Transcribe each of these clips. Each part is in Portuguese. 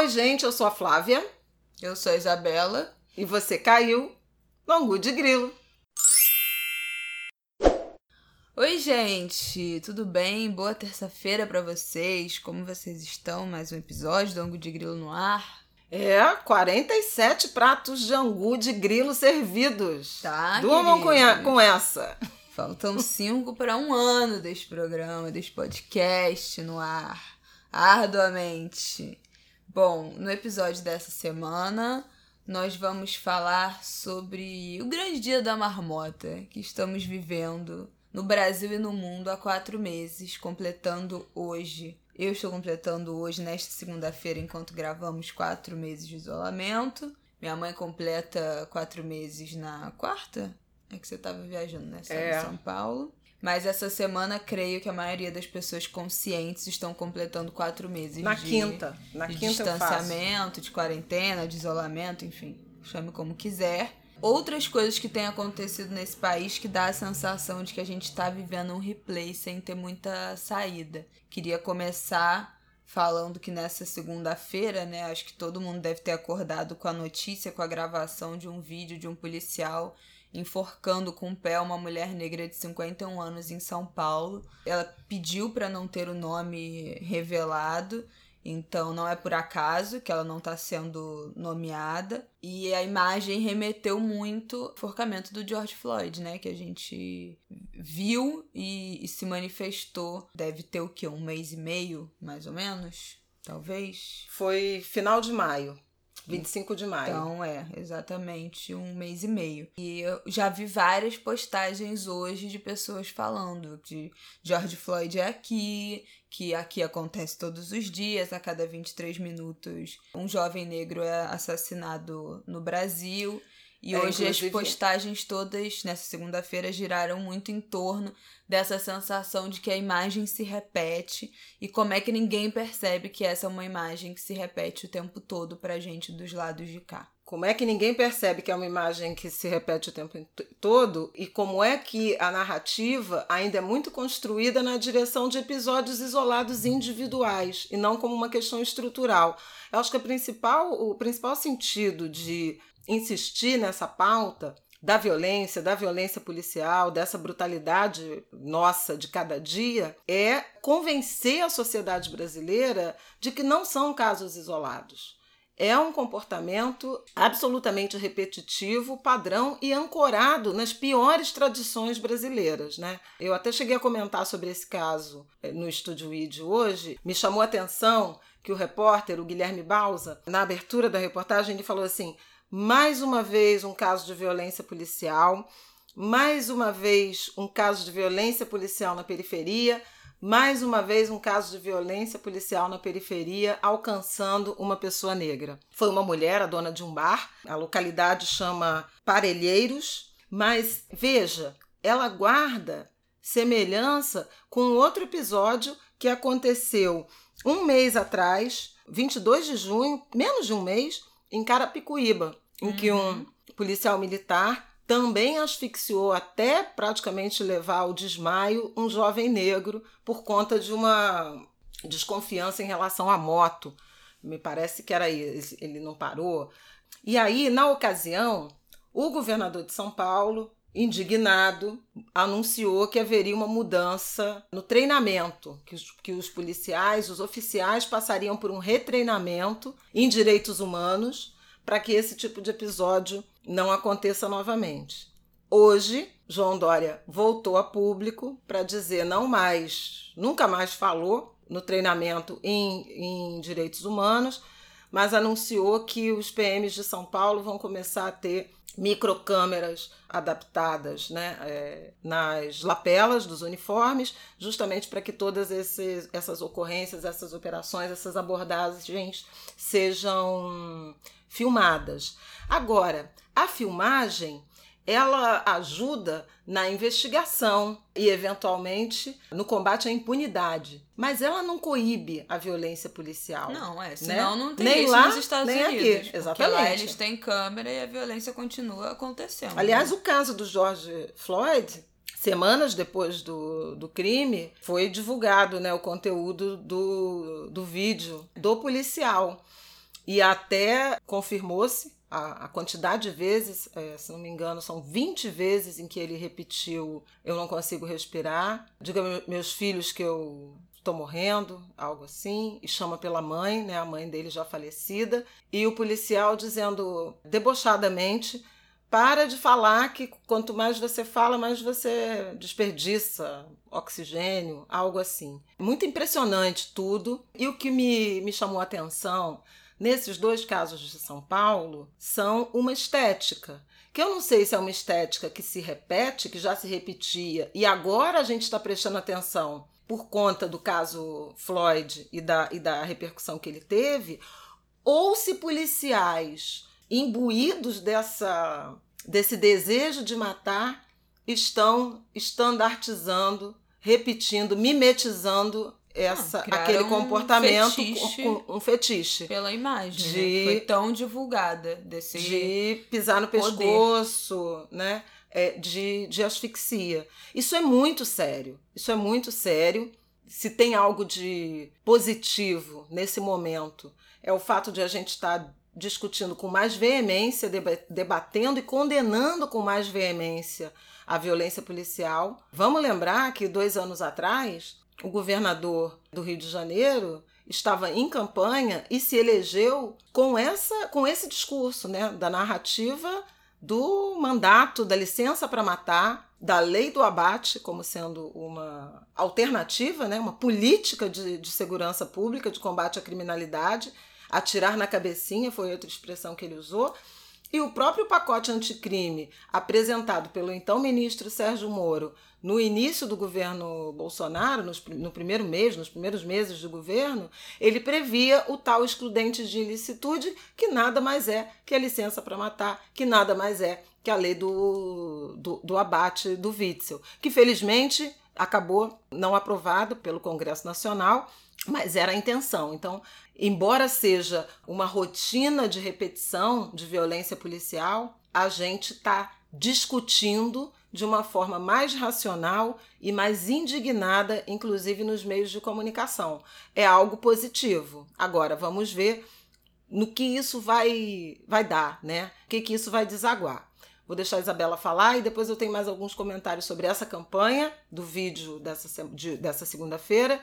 Oi, gente, eu sou a Flávia. Eu sou a Isabela. E você caiu no Angu de Grilo. Oi, gente, tudo bem? Boa terça-feira para vocês. Como vocês estão? Mais um episódio do Angu de Grilo no ar. É, 47 pratos de angu de grilo servidos. Tá, Durmam com, com essa. Faltam cinco para um ano deste programa, deste podcast no ar. Arduamente. Bom, no episódio dessa semana, nós vamos falar sobre o grande dia da marmota que estamos vivendo no Brasil e no mundo há quatro meses, completando hoje. Eu estou completando hoje, nesta segunda-feira, enquanto gravamos, quatro meses de isolamento. Minha mãe completa quatro meses na quarta? É que você estava viajando, né? Você é. em São Paulo. Mas essa semana, creio que a maioria das pessoas conscientes estão completando quatro meses na de, quinta. Na de quinta distanciamento, de quarentena, de isolamento, enfim, chame como quiser outras coisas que têm acontecido nesse país que dá a sensação de que a gente está vivendo um replay sem ter muita saída. Queria começar falando que nessa segunda-feira, né, acho que todo mundo deve ter acordado com a notícia, com a gravação de um vídeo de um policial enforcando com o pé uma mulher negra de 51 anos em São Paulo. Ela pediu para não ter o nome revelado então não é por acaso que ela não está sendo nomeada. E a imagem remeteu muito ao forcamento do George Floyd, né? Que a gente viu e, e se manifestou. Deve ter o quê? Um mês e meio, mais ou menos? Talvez? Foi final de maio. 25 de maio. Então, é, exatamente um mês e meio. E eu já vi várias postagens hoje de pessoas falando que George Floyd é aqui, que aqui acontece todos os dias, a cada 23 minutos, um jovem negro é assassinado no Brasil. E é, hoje inclusive... as postagens todas nessa segunda-feira giraram muito em torno dessa sensação de que a imagem se repete e como é que ninguém percebe que essa é uma imagem que se repete o tempo todo pra gente dos lados de cá. Como é que ninguém percebe que é uma imagem que se repete o tempo todo e como é que a narrativa ainda é muito construída na direção de episódios isolados individuais e não como uma questão estrutural. Eu acho que principal, o principal sentido de insistir nessa pauta da violência, da violência policial, dessa brutalidade nossa de cada dia, é convencer a sociedade brasileira de que não são casos isolados. É um comportamento absolutamente repetitivo, padrão e ancorado nas piores tradições brasileiras. Né? Eu até cheguei a comentar sobre esse caso eh, no Estúdio ID hoje. Me chamou a atenção que o repórter, o Guilherme Balsa, na abertura da reportagem, ele falou assim: mais uma vez um caso de violência policial, mais uma vez um caso de violência policial na periferia, mais uma vez um caso de violência policial na periferia alcançando uma pessoa negra. Foi uma mulher, a dona de um bar, a localidade chama Parelheiros, mas veja, ela guarda semelhança com outro episódio que aconteceu um mês atrás, 22 de junho, menos de um mês, em Carapicuíba, em uhum. que um uhum. policial militar também asfixiou até praticamente levar ao desmaio um jovem negro por conta de uma desconfiança em relação à moto. Me parece que era isso, ele não parou. E aí, na ocasião, o governador de São Paulo, indignado, anunciou que haveria uma mudança no treinamento, que os, que os policiais, os oficiais passariam por um retreinamento em direitos humanos para que esse tipo de episódio não aconteça novamente. Hoje, João Dória voltou a público para dizer não mais, nunca mais falou no treinamento em, em direitos humanos, mas anunciou que os PMs de São Paulo vão começar a ter microcâmeras adaptadas né, é, nas lapelas dos uniformes, justamente para que todas esses, essas ocorrências, essas operações, essas abordagens sejam filmadas. Agora, a filmagem ela ajuda na investigação e, eventualmente, no combate à impunidade. Mas ela não coíbe a violência policial. Não, é. Né? Senão né? não tem nem isso lá, nos Estados nem Unidos. Aqui. Exatamente. lá eles têm câmera e a violência continua acontecendo. Aliás, o caso do George Floyd semanas depois do, do crime, foi divulgado né, o conteúdo do, do vídeo do policial. e até confirmou-se a, a, quantidade de vezes, é, se não me engano, são 20 vezes em que ele repetiu: Eu não consigo respirar. Diga meus filhos que eu estou morrendo, algo assim, e chama pela mãe, né, a mãe dele já falecida, e o policial dizendo debochadamente para de falar que quanto mais você fala, mais você desperdiça oxigênio, algo assim. Muito impressionante tudo. E o que me, me chamou a atenção nesses dois casos de São Paulo são uma estética. Que eu não sei se é uma estética que se repete, que já se repetia, e agora a gente está prestando atenção por conta do caso Floyd e da, e da repercussão que ele teve, ou se policiais imbuídos dessa, desse desejo de matar, estão estandartizando, repetindo, mimetizando essa, ah, aquele comportamento um fetiche, com, um fetiche. Pela imagem, de, né? Foi tão divulgada. Desse de pisar no poder. pescoço, né? É, de, de asfixia. Isso é muito sério. Isso é muito sério. Se tem algo de positivo nesse momento, é o fato de a gente estar tá discutindo com mais veemência, debatendo e condenando com mais veemência a violência policial. Vamos lembrar que dois anos atrás, o governador do Rio de Janeiro estava em campanha e se elegeu com essa com esse discurso, né, da narrativa do mandato da licença para matar, da lei do abate como sendo uma alternativa, né, uma política de, de segurança pública, de combate à criminalidade Atirar na cabecinha foi outra expressão que ele usou. E o próprio pacote anticrime, apresentado pelo então ministro Sérgio Moro no início do governo Bolsonaro, no primeiro mês, nos primeiros meses do governo, ele previa o tal excludente de ilicitude, que nada mais é que a licença para matar, que nada mais é que a lei do, do, do abate do Witzel, que felizmente acabou não aprovado pelo Congresso Nacional mas era a intenção. Então, embora seja uma rotina de repetição de violência policial, a gente está discutindo de uma forma mais racional e mais indignada, inclusive nos meios de comunicação. É algo positivo. Agora, vamos ver no que isso vai, vai dar, né? O que, que isso vai desaguar. Vou deixar a Isabela falar e depois eu tenho mais alguns comentários sobre essa campanha do vídeo dessa, de, dessa segunda-feira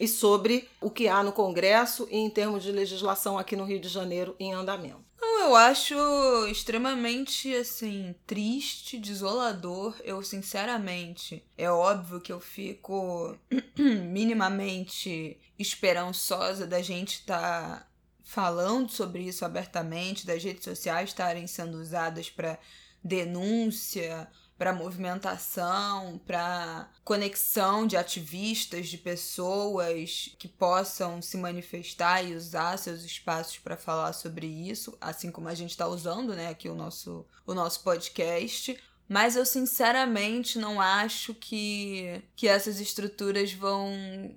e sobre o que há no Congresso e em termos de legislação aqui no Rio de Janeiro em andamento. Eu acho extremamente assim triste, desolador. Eu sinceramente, é óbvio que eu fico minimamente esperançosa da gente estar tá falando sobre isso abertamente, das redes sociais estarem sendo usadas para denúncia para movimentação, para conexão de ativistas, de pessoas que possam se manifestar e usar seus espaços para falar sobre isso, assim como a gente está usando, né, aqui o nosso, o nosso podcast. Mas eu sinceramente não acho que, que essas estruturas vão,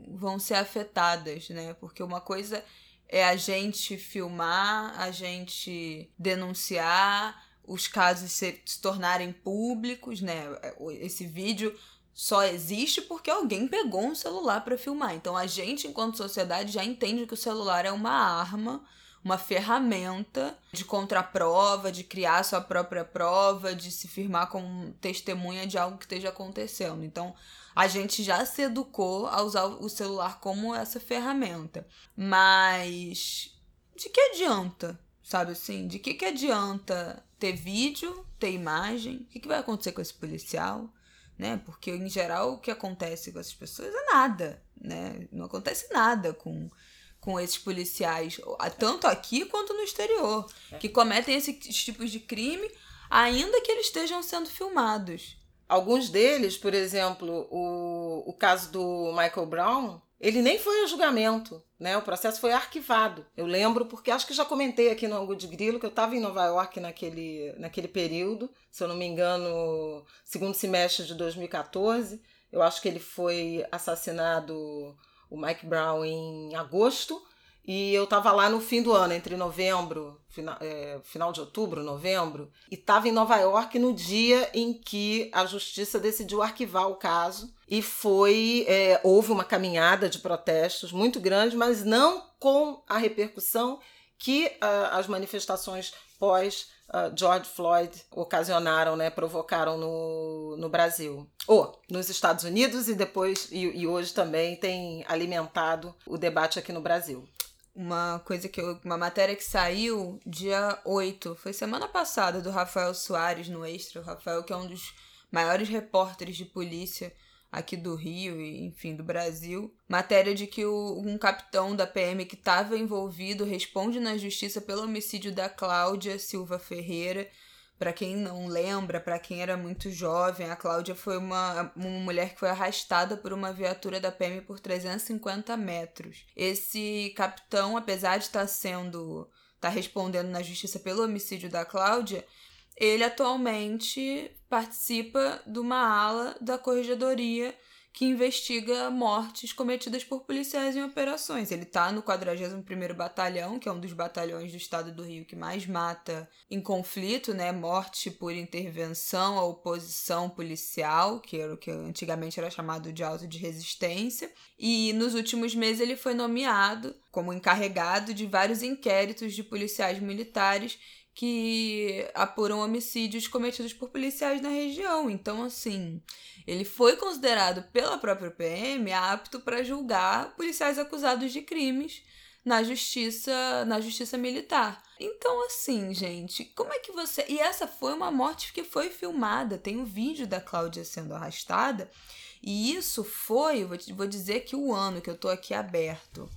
vão ser afetadas, né? Porque uma coisa é a gente filmar, a gente denunciar, os casos se, se tornarem públicos, né? Esse vídeo só existe porque alguém pegou um celular para filmar. Então a gente, enquanto sociedade, já entende que o celular é uma arma, uma ferramenta de contraprova, de criar sua própria prova, de se firmar como testemunha de algo que esteja acontecendo. Então a gente já se educou a usar o celular como essa ferramenta. Mas de que adianta? Sabe assim? De que, que adianta ter vídeo, ter imagem? O que, que vai acontecer com esse policial? Né? Porque, em geral, o que acontece com essas pessoas é nada. Né? Não acontece nada com, com esses policiais, tanto aqui quanto no exterior, é. que cometem esses tipos de crime, ainda que eles estejam sendo filmados. Alguns deles, por exemplo, o, o caso do Michael Brown, ele nem foi a julgamento, né? O processo foi arquivado. Eu lembro porque acho que já comentei aqui no Angu de Grilo que eu estava em Nova York naquele, naquele período, se eu não me engano, segundo semestre de 2014. Eu acho que ele foi assassinado, o Mike Brown, em agosto. E eu estava lá no fim do ano, entre novembro, final, é, final de outubro, novembro, e estava em Nova York no dia em que a justiça decidiu arquivar o caso. E foi. É, houve uma caminhada de protestos muito grande, mas não com a repercussão que uh, as manifestações pós uh, George Floyd ocasionaram, né, provocaram no, no Brasil. Ou nos Estados Unidos e depois, e, e hoje também tem alimentado o debate aqui no Brasil uma coisa que eu, uma matéria que saiu dia 8, foi semana passada, do Rafael Soares no Extra. O Rafael, que é um dos maiores repórteres de polícia aqui do Rio e, enfim, do Brasil. Matéria de que o, um capitão da PM que estava envolvido responde na justiça pelo homicídio da Cláudia Silva Ferreira. Para quem não lembra, para quem era muito jovem, a Cláudia foi uma, uma mulher que foi arrastada por uma viatura da PM por 350 metros. Esse capitão, apesar de estar tá sendo. tá respondendo na justiça pelo homicídio da Cláudia, ele atualmente participa de uma ala da corregedoria que investiga mortes cometidas por policiais em operações. Ele está no 41º Batalhão, que é um dos batalhões do estado do Rio que mais mata em conflito, né? Morte por intervenção à oposição policial, que era o que antigamente era chamado de auto de resistência. E nos últimos meses ele foi nomeado como encarregado de vários inquéritos de policiais militares que apuram homicídios cometidos por policiais na região. Então, assim, ele foi considerado pela própria PM apto para julgar policiais acusados de crimes na justiça, na justiça militar. Então, assim, gente, como é que você. E essa foi uma morte que foi filmada. Tem um vídeo da Cláudia sendo arrastada. E isso foi, vou, vou dizer que o ano que eu tô aqui aberto.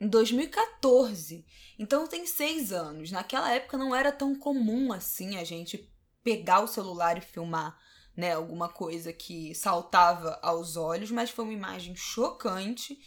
Em 2014. Então tem seis anos. Naquela época não era tão comum assim a gente pegar o celular e filmar, né, alguma coisa que saltava aos olhos, mas foi uma imagem chocante.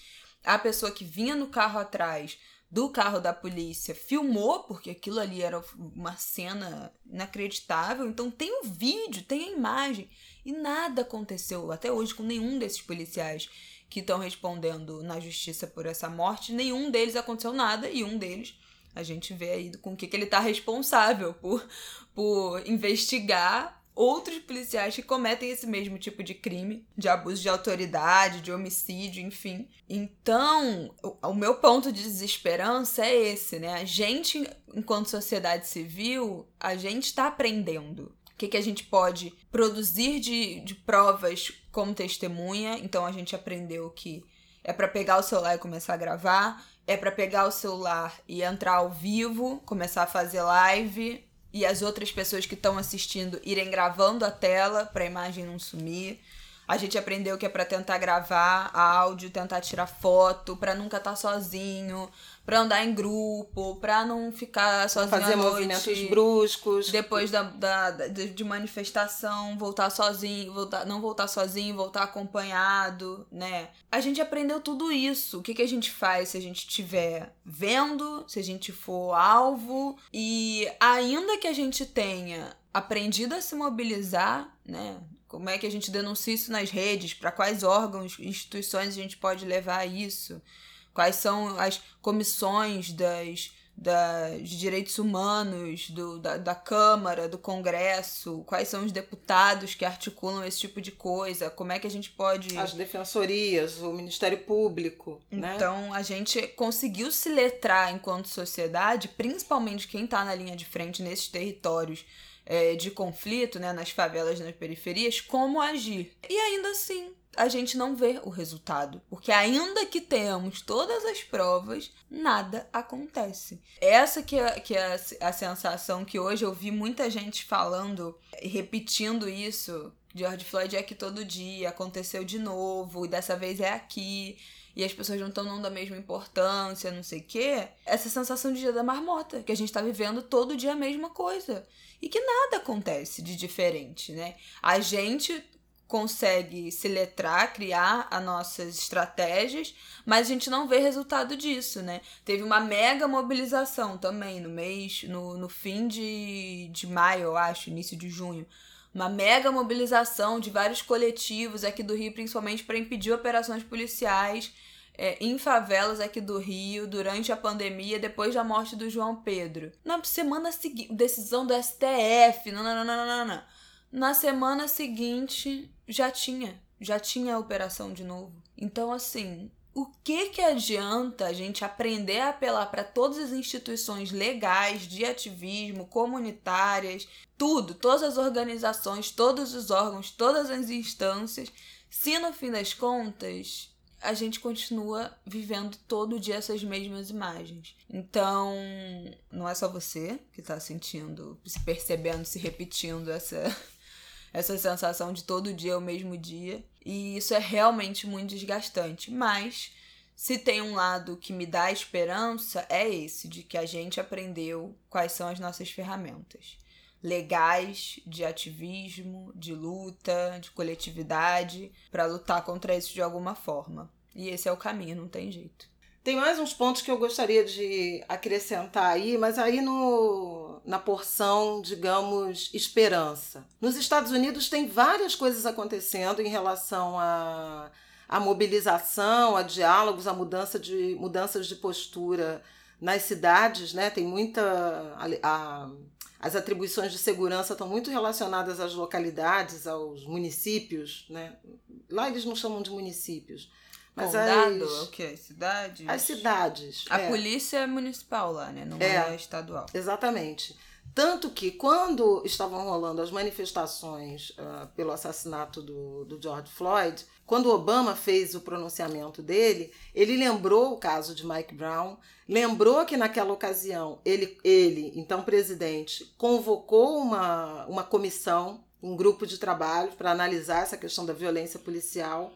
A pessoa que vinha no carro atrás do carro da polícia filmou, porque aquilo ali era uma cena inacreditável. Então tem o vídeo, tem a imagem. E nada aconteceu até hoje com nenhum desses policiais que estão respondendo na justiça por essa morte. Nenhum deles aconteceu nada e um deles a gente vê aí com o que, que ele está responsável por, por investigar outros policiais que cometem esse mesmo tipo de crime, de abuso de autoridade, de homicídio, enfim. Então, o, o, meu ponto de desesperança é esse, né? A gente, enquanto sociedade civil, a gente está aprendendo. O que, que a gente pode produzir de, de provas como testemunha. Então, a gente aprendeu que é para pegar o celular e começar a gravar é para pegar o celular e entrar ao vivo, começar a fazer live e as outras pessoas que estão assistindo irem gravando a tela para a imagem não sumir. A gente aprendeu que é para tentar gravar áudio, tentar tirar foto, para nunca estar tá sozinho, para andar em grupo, para não ficar sozinho Fazer movimentos bruscos. Depois da, da, da, de manifestação, voltar sozinho, voltar, não voltar sozinho, voltar acompanhado, né? A gente aprendeu tudo isso. O que, que a gente faz se a gente estiver vendo, se a gente for alvo, e ainda que a gente tenha aprendido a se mobilizar, né? Como é que a gente denuncia isso nas redes? Para quais órgãos, instituições a gente pode levar isso? Quais são as comissões das, das direitos humanos, do, da, da Câmara, do Congresso? Quais são os deputados que articulam esse tipo de coisa? Como é que a gente pode. As defensorias, o Ministério Público. Né? Então, a gente conseguiu se letrar enquanto sociedade, principalmente quem está na linha de frente nesses territórios é, de conflito, né, nas favelas, nas periferias, como agir. E ainda assim, a gente não vê o resultado, porque ainda que tenhamos todas as provas, nada acontece. Essa que é, que é a sensação que hoje eu vi muita gente falando, repetindo isso. George Floyd é aqui todo dia, aconteceu de novo, e dessa vez é aqui e as pessoas não estão dando a mesma importância, não sei o quê. Essa sensação de dia da marmota, que a gente tá vivendo todo dia a mesma coisa. E que nada acontece de diferente, né? A gente consegue se letrar, criar as nossas estratégias, mas a gente não vê resultado disso, né? Teve uma mega mobilização também no mês, no, no fim de, de maio, eu acho, início de junho uma mega mobilização de vários coletivos aqui do Rio, principalmente para impedir operações policiais é, em favelas aqui do Rio durante a pandemia, depois da morte do João Pedro. Na semana seguinte, decisão do STF, não, não, não, não, não. Na semana seguinte já tinha, já tinha a operação de novo. Então, assim, o que que adianta a gente aprender a apelar para todas as instituições legais de ativismo, comunitárias, tudo, todas as organizações, todos os órgãos, todas as instâncias, se no fim das contas a gente continua vivendo todo dia essas mesmas imagens. Então, não é só você que está sentindo, se percebendo, se repetindo essa essa sensação de todo dia é o mesmo dia. E isso é realmente muito desgastante. Mas se tem um lado que me dá esperança, é esse, de que a gente aprendeu quais são as nossas ferramentas legais de ativismo, de luta, de coletividade, para lutar contra isso de alguma forma. E esse é o caminho, não tem jeito. Tem mais uns pontos que eu gostaria de acrescentar aí, mas aí no, na porção, digamos, esperança. Nos Estados Unidos tem várias coisas acontecendo em relação a, a mobilização, a diálogos, a mudança de, mudanças de postura nas cidades, né? Tem muita. A, a, as atribuições de segurança estão muito relacionadas às localidades, aos municípios, né? Lá eles não chamam de municípios mas Condado, as, o que? Cidades? As cidades. A é. polícia é municipal lá, né? Não é, é estadual. Exatamente. Tanto que quando estavam rolando as manifestações uh, pelo assassinato do, do George Floyd, quando Obama fez o pronunciamento dele, ele lembrou o caso de Mike Brown, lembrou que naquela ocasião ele, ele então presidente, convocou uma, uma comissão, um grupo de trabalho para analisar essa questão da violência policial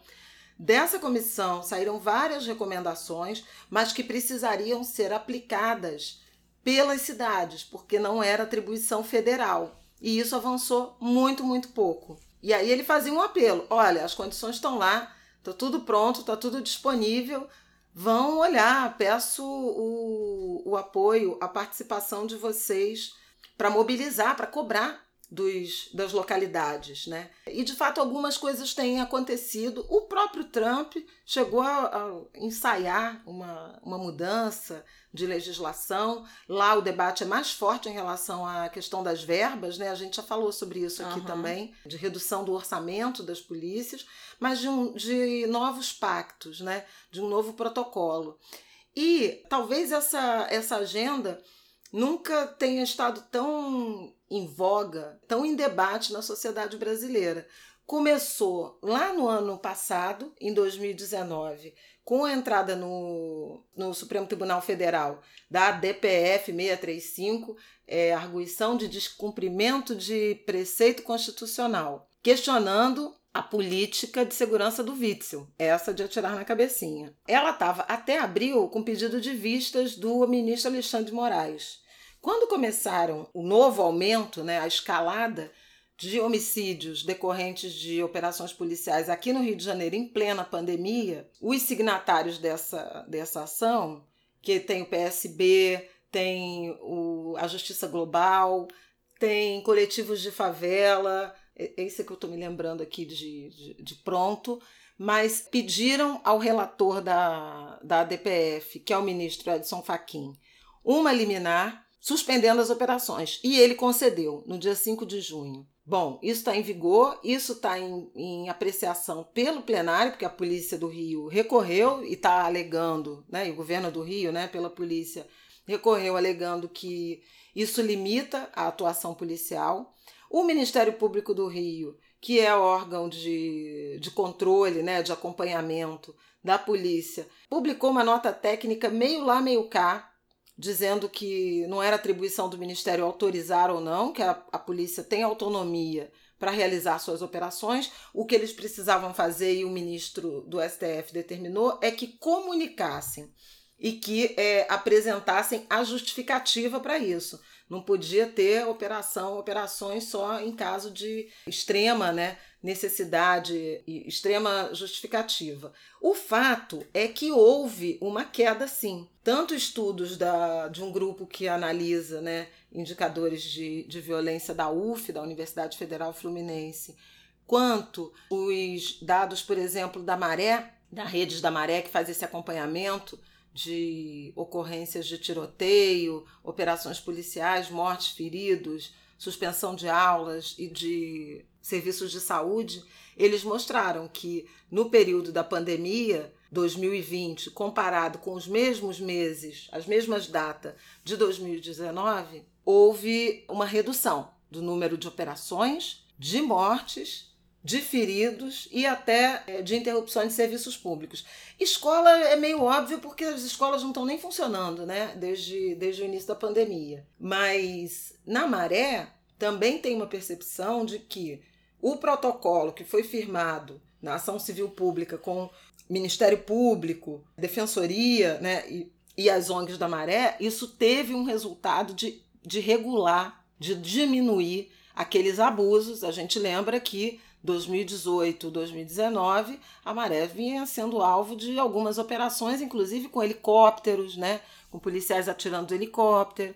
Dessa comissão saíram várias recomendações, mas que precisariam ser aplicadas pelas cidades, porque não era atribuição federal. E isso avançou muito, muito pouco. E aí ele fazia um apelo: olha, as condições estão lá, está tudo pronto, está tudo disponível. Vão olhar, peço o, o apoio, a participação de vocês para mobilizar, para cobrar dos, das localidades, né? E de fato algumas coisas têm acontecido. O próprio Trump chegou a, a, ensaiar uma, uma mudança de legislação. Lá o debate é mais forte em relação à questão das verbas, né? A gente já falou sobre isso aqui uhum. também, de redução do orçamento das polícias, mas de, um, de novos pactos, né? De um novo protocolo. E talvez essa, essa agenda nunca tenha estado tão em voga, tão em debate na sociedade brasileira. Começou lá no ano passado, em 2019, com a entrada no, no Supremo Tribunal Federal da DPF 635, é, arguição de descumprimento de preceito constitucional, questionando a política de segurança do Witzel, essa de atirar na cabecinha. Ela estava até abril com pedido de vistas do ministro Alexandre Moraes. Quando começaram o novo aumento, né, a escalada de homicídios decorrentes de operações policiais aqui no Rio de Janeiro em plena pandemia, os signatários dessa, dessa ação, que tem o PSB, tem o, a Justiça Global, tem coletivos de favela, esse é que eu estou me lembrando aqui de, de, de, pronto, mas pediram ao relator da, da ADPF, que é o ministro Edson Fachin, uma liminar suspendendo as operações. E ele concedeu no dia 5 de junho. Bom, isso está em vigor, isso está em, em, apreciação pelo plenário, porque a polícia do Rio recorreu e está alegando, né, e o governo do Rio, né, pela polícia, recorreu alegando que isso limita a atuação policial. O Ministério Público do Rio, que é órgão de, de controle, né, de acompanhamento da polícia, publicou uma nota técnica meio lá, meio cá, dizendo que não era atribuição do Ministério autorizar ou não, que a, a polícia tem autonomia para realizar suas operações. O que eles precisavam fazer, e o ministro do STF determinou, é que comunicassem e que é, apresentassem a justificativa para isso. Não podia ter operação, operações só em caso de extrema né, necessidade extrema justificativa. O fato é que houve uma queda sim. Tanto estudos da, de um grupo que analisa né, indicadores de, de violência da UF, da Universidade Federal Fluminense, quanto os dados, por exemplo, da Maré, da Redes da Maré, que faz esse acompanhamento de ocorrências de tiroteio, operações policiais, mortes, feridos, suspensão de aulas e de serviços de saúde, eles mostraram que no período da pandemia 2020 comparado com os mesmos meses, as mesmas datas de 2019, houve uma redução do número de operações, de mortes, de feridos e até é, de interrupções de serviços públicos. Escola é meio óbvio porque as escolas não estão nem funcionando, né, desde, desde o início da pandemia. Mas na maré também tem uma percepção de que o protocolo que foi firmado na ação civil pública com Ministério Público, Defensoria né, e, e as ONGs da Maré, isso teve um resultado de, de regular, de diminuir aqueles abusos. A gente lembra que 2018, 2019, a Maré vinha sendo alvo de algumas operações, inclusive com helicópteros, né, com policiais atirando do helicóptero.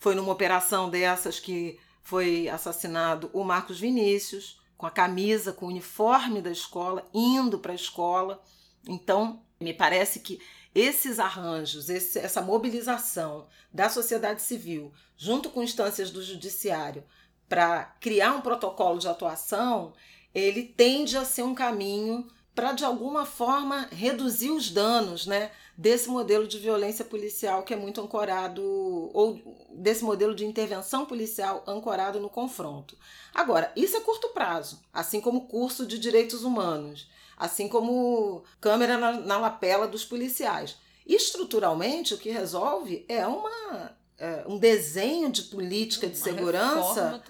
Foi numa operação dessas que foi assassinado o Marcos Vinícius, com a camisa, com o uniforme da escola, indo para a escola. Então, me parece que esses arranjos, esse, essa mobilização da sociedade civil, junto com instâncias do judiciário, para criar um protocolo de atuação, ele tende a ser um caminho para, de alguma forma, reduzir os danos né, desse modelo de violência policial que é muito ancorado, ou desse modelo de intervenção policial ancorado no confronto. Agora, isso é curto prazo, assim como curso de direitos humanos, assim como câmera na, na lapela dos policiais. Estruturalmente, o que resolve é uma é, um desenho de política de uma segurança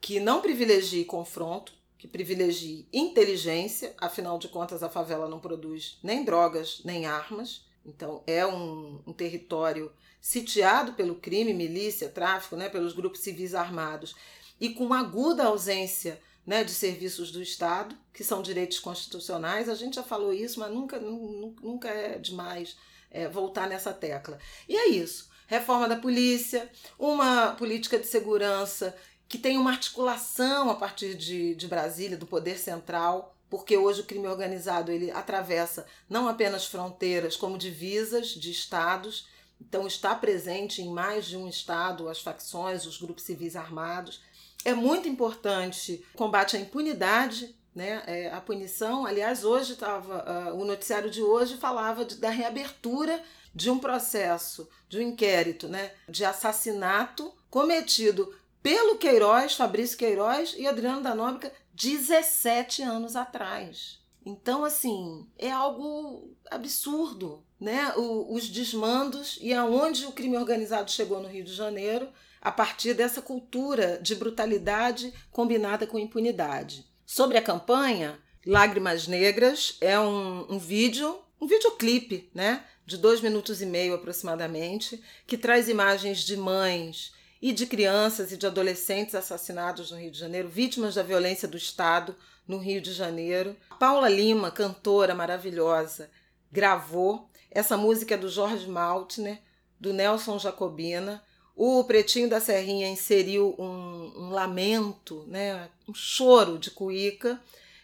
que não privilegie confronto, que privilegie inteligência, afinal de contas a favela não produz nem drogas nem armas, então é um, um território sitiado pelo crime, milícia, tráfico, né, pelos grupos civis armados e com aguda ausência né, de serviços do Estado, que são direitos constitucionais. A gente já falou isso, mas nunca, nunca é demais é, voltar nessa tecla. E é isso. Reforma da polícia, uma política de segurança que tem uma articulação a partir de, de Brasília, do poder central, porque hoje o crime organizado ele atravessa não apenas fronteiras, como divisas de estados. Então está presente em mais de um estado as facções, os grupos civis armados. É muito importante o combate à impunidade, né? É, a punição. Aliás, hoje estava uh, o noticiário de hoje falava de, da reabertura de um processo, de um inquérito, né? De assassinato cometido pelo Queiroz, Fabrício Queiroz e Adriano da Nóbrega 17 anos atrás. Então, assim, é algo absurdo, né? O, os desmandos e aonde o crime organizado chegou no Rio de Janeiro a partir dessa cultura de brutalidade combinada com impunidade. Sobre a campanha, Lágrimas Negras é um, um vídeo, um videoclipe, né? De dois minutos e meio aproximadamente, que traz imagens de mães, e de crianças e de adolescentes assassinados no Rio de Janeiro, vítimas da violência do Estado no Rio de Janeiro. Paula Lima, cantora maravilhosa, gravou. Essa música é do Jorge Maltner, do Nelson Jacobina. O Pretinho da Serrinha inseriu um, um lamento, né, um choro de cuíca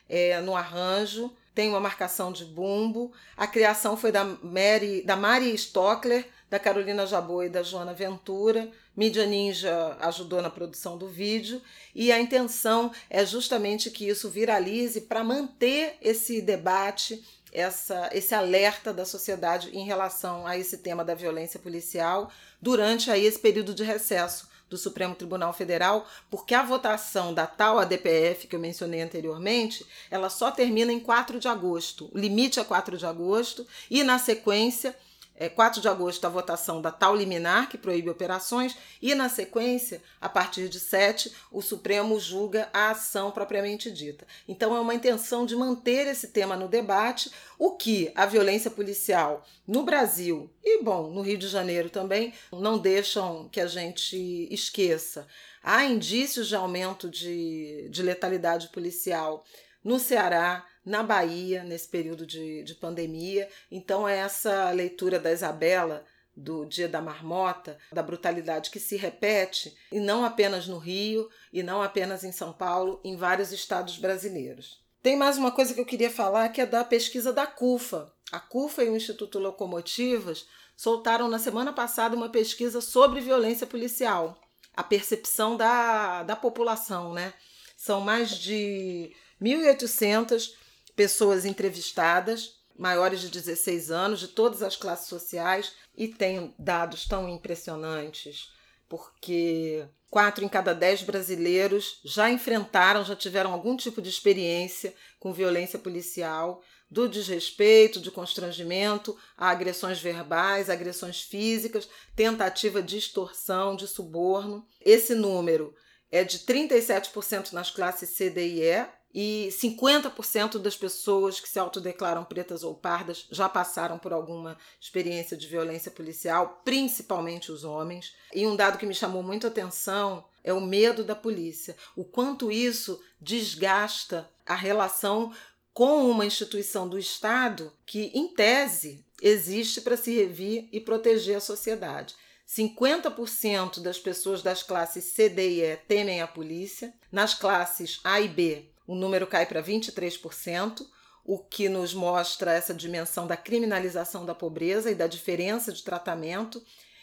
é, no arranjo. Tem uma marcação de bumbo. A criação foi da, Mary, da Mari Stockler, da Carolina Jabô e da Joana Ventura. Mídia Ninja ajudou na produção do vídeo e a intenção é justamente que isso viralize para manter esse debate, essa, esse alerta da sociedade em relação a esse tema da violência policial durante aí esse período de recesso do Supremo Tribunal Federal, porque a votação da tal ADPF que eu mencionei anteriormente, ela só termina em 4 de agosto. O limite é 4 de agosto e na sequência é, 4 de agosto, a votação da tal liminar, que proíbe operações, e, na sequência, a partir de 7, o Supremo julga a ação propriamente dita. Então, é uma intenção de manter esse tema no debate, o que a violência policial no Brasil e, bom, no Rio de Janeiro também, não deixam que a gente esqueça. Há indícios de aumento de, de letalidade policial no Ceará, na Bahia, nesse período de, de pandemia. Então, é essa leitura da Isabela do Dia da Marmota, da brutalidade que se repete, e não apenas no Rio, e não apenas em São Paulo, em vários estados brasileiros. Tem mais uma coisa que eu queria falar, que é da pesquisa da CUFA. A CUFA e o Instituto Locomotivas soltaram na semana passada uma pesquisa sobre violência policial, a percepção da, da população, né? São mais de 1.800 pessoas entrevistadas maiores de 16 anos, de todas as classes sociais, e tem dados tão impressionantes, porque quatro em cada dez brasileiros já enfrentaram, já tiveram algum tipo de experiência com violência policial, do desrespeito, de constrangimento, a agressões verbais, agressões físicas, tentativa de extorsão, de suborno. Esse número é de 37% nas classes C, D e E, e 50% das pessoas que se autodeclaram pretas ou pardas já passaram por alguma experiência de violência policial, principalmente os homens. E um dado que me chamou muito a atenção é o medo da polícia. O quanto isso desgasta a relação com uma instituição do Estado que, em tese, existe para se revir e proteger a sociedade. 50% das pessoas das classes C, D e E temem a polícia. Nas classes A e B, o número cai para 23%, o que nos mostra essa dimensão da criminalização da pobreza e da diferença de tratamento.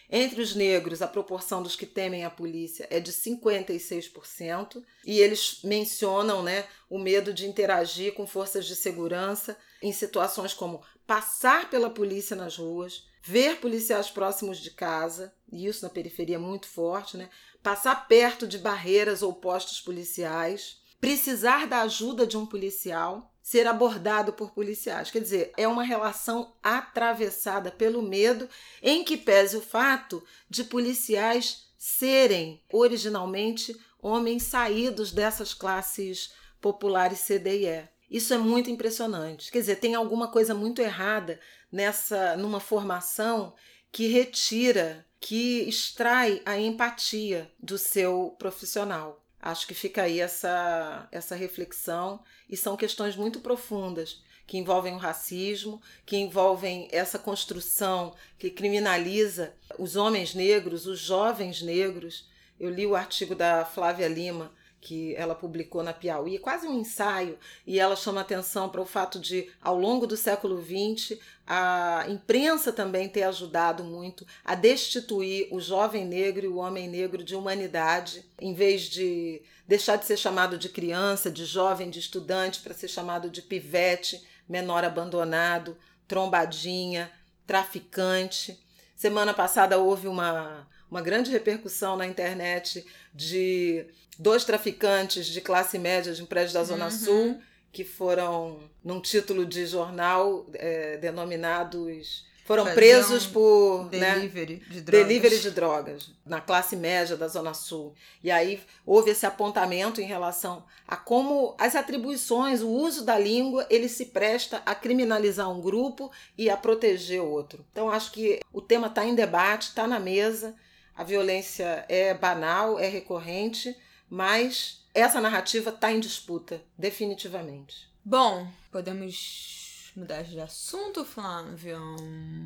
Entre os negros, a proporção dos que temem a polícia é de 56%, e eles mencionam né, o medo de interagir com forças de segurança em situações como passar pela polícia nas ruas, ver policiais próximos de casa, e isso na periferia é muito forte, né? passar perto de barreiras ou postos policiais, precisar da ajuda de um policial, ser abordado por policiais. Quer dizer, é uma relação atravessada pelo medo, em que pese o fato de policiais serem originalmente homens saídos dessas classes populares C, D e E. Isso é muito impressionante. Quer dizer, tem alguma coisa muito errada nessa numa formação que retira, que extrai a empatia do seu profissional. Acho que fica aí essa, essa reflexão e são questões muito profundas que envolvem o racismo, que envolvem essa construção que criminaliza os homens negros, os jovens negros. Eu li o artigo da Flávia Lima que ela publicou na Piauí, quase um ensaio, e ela chama atenção para o fato de, ao longo do século XX, a imprensa também ter ajudado muito a destituir o jovem negro e o homem negro de humanidade, em vez de deixar de ser chamado de criança, de jovem, de estudante, para ser chamado de pivete, menor abandonado, trombadinha, traficante. Semana passada houve uma, uma grande repercussão na internet de dois traficantes de classe média de um prédio da Zona uhum. Sul que foram, num título de jornal, é, denominados. Foram Faziam presos por né, delivery, né, de drogas. delivery de drogas na classe média da Zona Sul. E aí houve esse apontamento em relação a como as atribuições, o uso da língua, ele se presta a criminalizar um grupo e a proteger outro. Então acho que o tema está em debate, está na mesa. A violência é banal, é recorrente, mas essa narrativa está em disputa, definitivamente. Bom, podemos mudar de assunto, Flávio?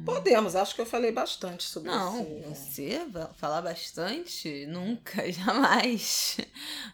Podemos, acho que eu falei bastante sobre Não, isso. Não, você falar bastante? Nunca, jamais.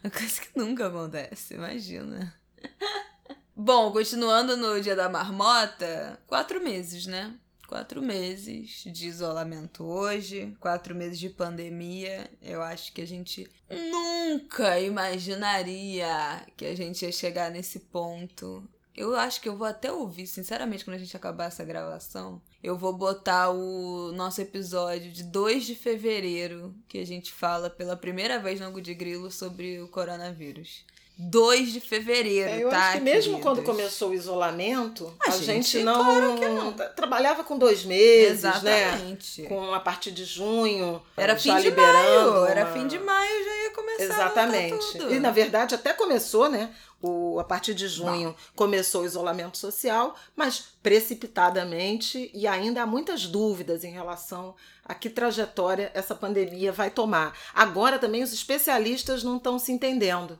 Uma coisa que nunca acontece, imagina. Bom, continuando no dia da marmota, quatro meses, né? Quatro meses de isolamento hoje, quatro meses de pandemia. Eu acho que a gente nunca imaginaria que a gente ia chegar nesse ponto. Eu acho que eu vou até ouvir, sinceramente, quando a gente acabar essa gravação. Eu vou botar o nosso episódio de 2 de fevereiro, que a gente fala pela primeira vez no Angu de Grilo sobre o coronavírus. 2 de fevereiro, é, eu tá? Acho que mesmo queridos? quando começou o isolamento, a, a gente, gente, não, claro não, trabalhava com dois meses, né? Exatamente. né? Com a partir de junho, era fim de maio, uma... era fim de maio já ia começar. Exatamente. E na verdade até começou, né? O, a partir de junho Bom. começou o isolamento social, mas precipitadamente e ainda há muitas dúvidas em relação a que trajetória essa pandemia vai tomar. Agora também os especialistas não estão se entendendo.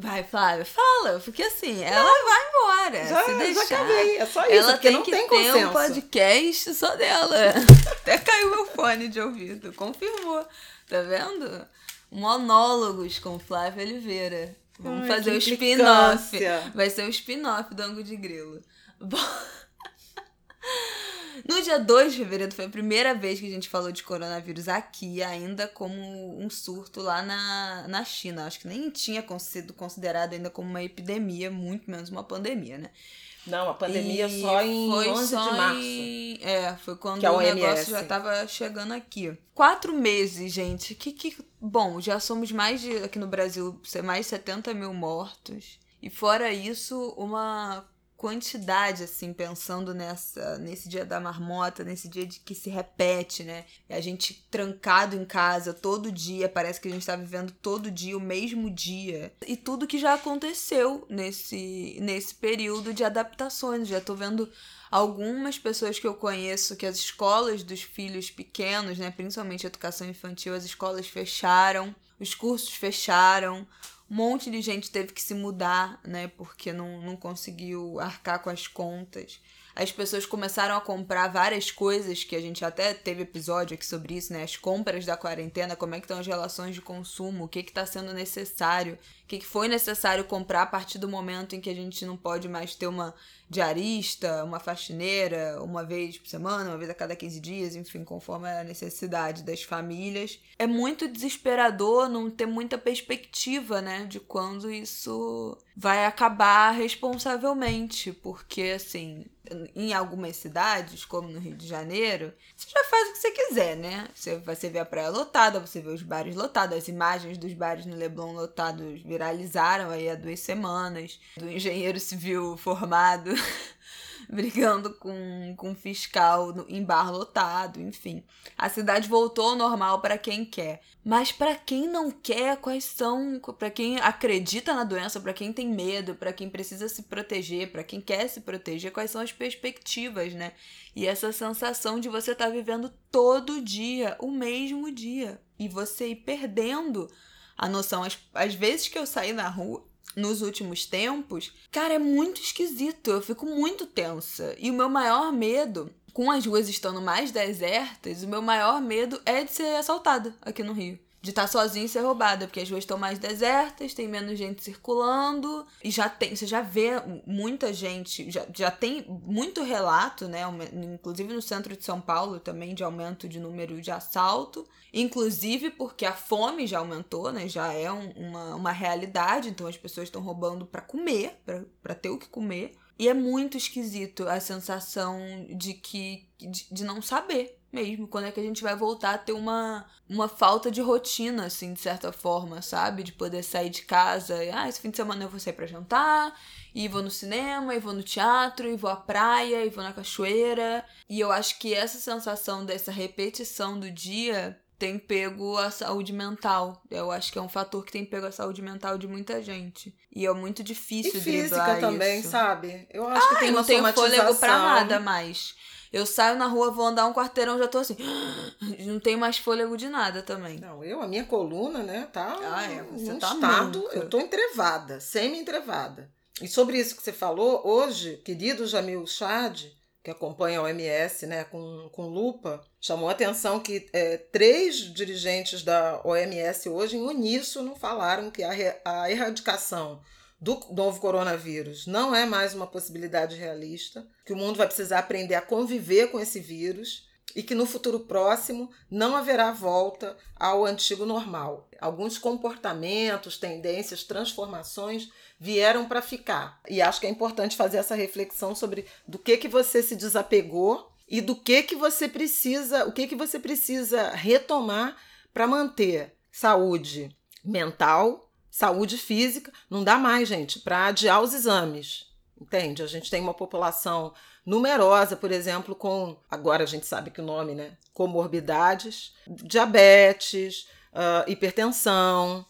Vai, Flávia, fala, porque assim, ela não, vai embora. Já, se deixar, já acabei, é só isso, ela porque tem não que tem ter consenso. um podcast só dela. Até caiu meu fone de ouvido, confirmou. Tá vendo? Monólogos com Flávia Oliveira. Vamos Ai, fazer o spin-off. Vai ser o spin-off do Ango de Grilo. Bom. No dia 2 de fevereiro foi a primeira vez que a gente falou de coronavírus aqui, ainda como um surto lá na, na China. Acho que nem tinha sido considerado ainda como uma epidemia, muito menos uma pandemia, né? Não, a pandemia e só em 11 só de março. Em... É, foi quando é o, negócio já tava chegando aqui. Quatro meses, gente. Que, que... Bom, já somos mais de. Aqui no Brasil, mais de 70 mil mortos. E fora isso, uma quantidade, assim, pensando nessa, nesse dia da marmota, nesse dia de que se repete, né? A gente trancado em casa todo dia, parece que a gente tá vivendo todo dia o mesmo dia. E tudo que já aconteceu nesse, nesse período de adaptações. Já tô vendo algumas pessoas que eu conheço que as escolas dos filhos pequenos, né, principalmente educação infantil, as escolas fecharam, os cursos fecharam, um monte de gente teve que se mudar, né? Porque não, não conseguiu arcar com as contas. As pessoas começaram a comprar várias coisas, que a gente até teve episódio aqui sobre isso, né? As compras da quarentena, como é que estão as relações de consumo, o que está sendo necessário, que, foi necessário comprar a partir do momento em que a gente não pode mais ter uma diarista, uma faxineira, uma vez por semana, uma vez a cada 15 dias, enfim, conforme a necessidade das famílias. É muito desesperador não ter muita perspectiva, né, de quando isso vai acabar responsavelmente, porque assim, em algumas cidades, como no Rio de Janeiro, você já faz o que você quiser, né? Você, você vê a praia lotada, você vê os bares lotados, as imagens dos bares no Leblon lotados viralizaram aí há duas semanas, do engenheiro civil formado brigando com, com fiscal no, em bar lotado, enfim. A cidade voltou ao normal para quem quer. Mas para quem não quer, quais são, para quem acredita na doença, para quem tem medo, para quem precisa se proteger, para quem quer se proteger, quais são as perspectivas, né? E essa sensação de você estar tá vivendo todo dia, o mesmo dia, e você ir perdendo a noção. Às, às vezes que eu saí na rua, nos últimos tempos, cara, é muito esquisito. Eu fico muito tensa. E o meu maior medo, com as ruas estando mais desertas, o meu maior medo é de ser assaltada aqui no Rio de estar tá sozinho e ser roubada, porque as ruas estão mais desertas, tem menos gente circulando, e já tem, você já vê muita gente, já, já tem muito relato, né, inclusive no centro de São Paulo também, de aumento de número de assalto, inclusive porque a fome já aumentou, né, já é um, uma, uma realidade, então as pessoas estão roubando para comer, para ter o que comer, e é muito esquisito a sensação de que de, de não saber mesmo. Quando é que a gente vai voltar a ter uma, uma falta de rotina, assim, de certa forma, sabe? De poder sair de casa. E, ah, esse fim de semana eu vou sair pra jantar, e vou no cinema, e vou no teatro, e vou à praia, e vou na cachoeira. E eu acho que essa sensação dessa repetição do dia tem pego a saúde mental. Eu acho que é um fator que tem pego a saúde mental de muita gente. E é muito difícil e física também, isso. sabe? Eu acho ah, que tem eu uma não tenho fôlego pra nada mais. Eu saio na rua, vou andar um quarteirão, já tô assim. Não tenho mais fôlego de nada também. Não, eu, a minha coluna, né, tá. Ah, é. Você tá estado. Nunca. Eu tô entrevada, semi-entrevada. E sobre isso que você falou, hoje, querido Jamil Chad, que acompanha a OMS né, com, com lupa, chamou a atenção que é, três dirigentes da OMS hoje, em uníssono, falaram que a, a erradicação do novo coronavírus não é mais uma possibilidade realista, que o mundo vai precisar aprender a conviver com esse vírus e que no futuro próximo não haverá volta ao antigo normal. Alguns comportamentos, tendências, transformações vieram para ficar. E acho que é importante fazer essa reflexão sobre do que que você se desapegou e do que que você precisa, o que que você precisa retomar para manter saúde mental, saúde física, não dá mais, gente, para adiar os exames. Entende? A gente tem uma população numerosa, por exemplo, com agora a gente sabe que o nome, né? Comorbidades, diabetes, uh, hipertensão,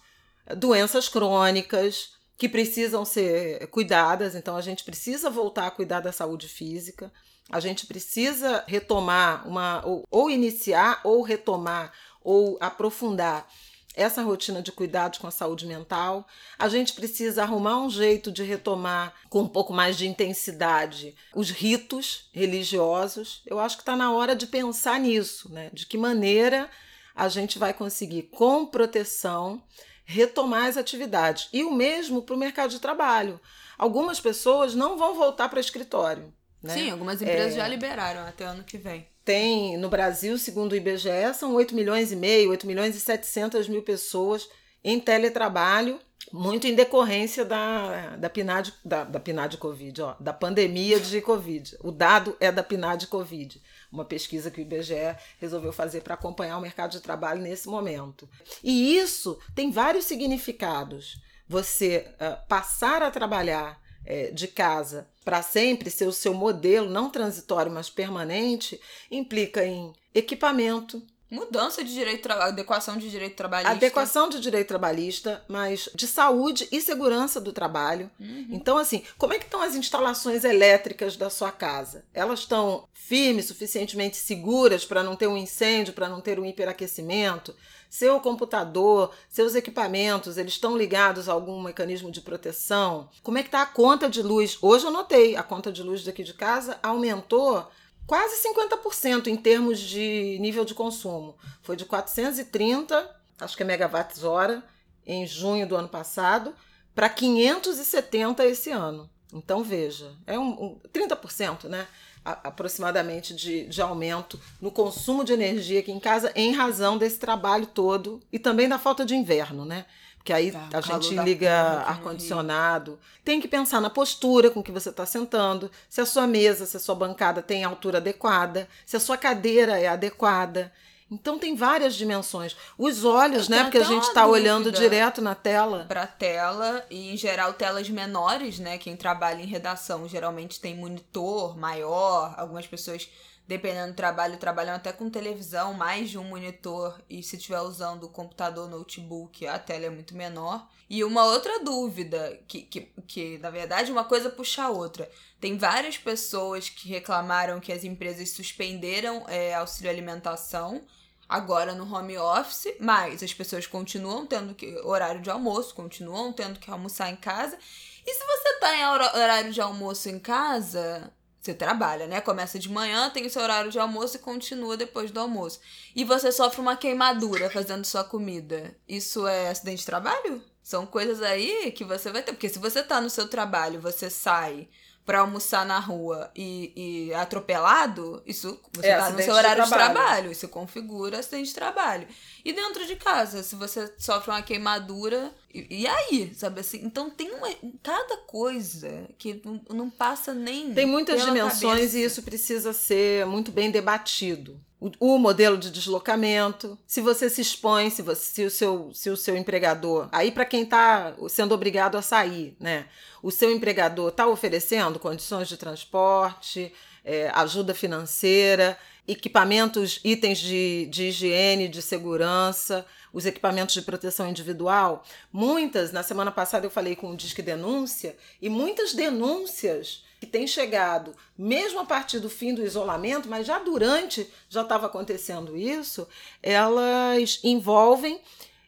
doenças crônicas que precisam ser cuidadas. Então a gente precisa voltar a cuidar da saúde física. A gente precisa retomar uma ou, ou iniciar ou retomar ou aprofundar essa rotina de cuidados com a saúde mental. A gente precisa arrumar um jeito de retomar com um pouco mais de intensidade os ritos religiosos. Eu acho que está na hora de pensar nisso, né? De que maneira a gente vai conseguir, com proteção, retomar as atividades. E o mesmo para o mercado de trabalho. Algumas pessoas não vão voltar para escritório. Né? Sim, algumas empresas é... já liberaram até ano que vem tem no Brasil, segundo o IBGE, são 8 milhões e meio, 8 milhões e 700 mil pessoas em teletrabalho, muito em decorrência da, da PNAD, da, da PNAD Covid, ó, da pandemia de Covid. O dado é da PNAD Covid, uma pesquisa que o IBGE resolveu fazer para acompanhar o mercado de trabalho nesse momento. E isso tem vários significados. Você uh, passar a trabalhar é, de casa para sempre ser o seu modelo, não transitório, mas permanente, implica em equipamento, Mudança de direito, adequação de direito trabalhista. Adequação de direito trabalhista, mas de saúde e segurança do trabalho. Uhum. Então, assim, como é que estão as instalações elétricas da sua casa? Elas estão firmes, suficientemente seguras para não ter um incêndio, para não ter um hiperaquecimento? Seu computador, seus equipamentos, eles estão ligados a algum mecanismo de proteção? Como é que está a conta de luz? Hoje eu notei, a conta de luz daqui de casa aumentou quase 50% em termos de nível de consumo. Foi de 430, acho que é megawatts hora, em junho do ano passado, para 570 esse ano. Então veja, é um, um 30%, né? A, aproximadamente de, de aumento no consumo de energia aqui em casa em razão desse trabalho todo e também da falta de inverno, né? Que aí tá, a gente liga ar-condicionado. Tem que pensar na postura com que você está sentando, se a sua mesa, se a sua bancada tem a altura adequada, se a sua cadeira é adequada. Então tem várias dimensões. Os olhos, né? Porque a gente está olhando direto na tela. Para tela e em geral telas menores, né? Quem trabalha em redação geralmente tem monitor maior. Algumas pessoas dependendo do trabalho, trabalham até com televisão, mais de um monitor, e se estiver usando o computador, notebook, a tela é muito menor. E uma outra dúvida, que, que, que na verdade uma coisa puxa a outra. Tem várias pessoas que reclamaram que as empresas suspenderam é, auxílio alimentação agora no home office, mas as pessoas continuam tendo que horário de almoço, continuam tendo que almoçar em casa. E se você está em horário de almoço em casa, você trabalha, né? Começa de manhã, tem o seu horário de almoço e continua depois do almoço. E você sofre uma queimadura fazendo sua comida. Isso é acidente de trabalho? São coisas aí que você vai ter. Porque se você tá no seu trabalho, você sai para almoçar na rua e, e atropelado, isso você é, tá no seu horário de trabalho. de trabalho. Isso configura acidente de trabalho. E dentro de casa, se você sofre uma queimadura, e, e aí, sabe assim? Então tem uma, cada coisa que não, não passa nem. Tem muitas dimensões cabeça. e isso precisa ser muito bem debatido o modelo de deslocamento, se você se expõe, se, você, se, o, seu, se o seu empregador. Aí, para quem está sendo obrigado a sair, né? O seu empregador está oferecendo condições de transporte, é, ajuda financeira, equipamentos, itens de, de higiene, de segurança, os equipamentos de proteção individual. Muitas, na semana passada eu falei com o Disque Denúncia, e muitas denúncias que têm chegado, mesmo a partir do fim do isolamento, mas já durante já estava acontecendo isso, elas envolvem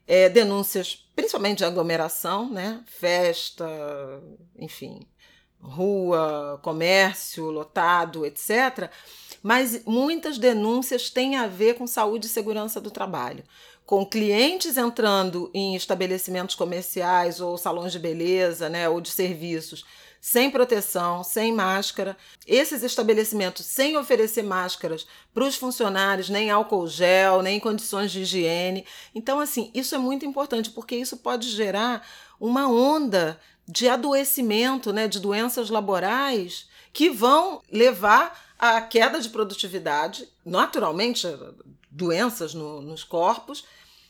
é, denúncias, principalmente de aglomeração, né? festa, enfim, rua, comércio lotado, etc. Mas muitas denúncias têm a ver com saúde e segurança do trabalho com clientes entrando em estabelecimentos comerciais ou salões de beleza, né, ou de serviços, sem proteção, sem máscara. Esses estabelecimentos sem oferecer máscaras para os funcionários, nem álcool gel, nem condições de higiene. Então, assim, isso é muito importante porque isso pode gerar uma onda de adoecimento, né, de doenças laborais que vão levar à queda de produtividade, naturalmente, doenças no, nos corpos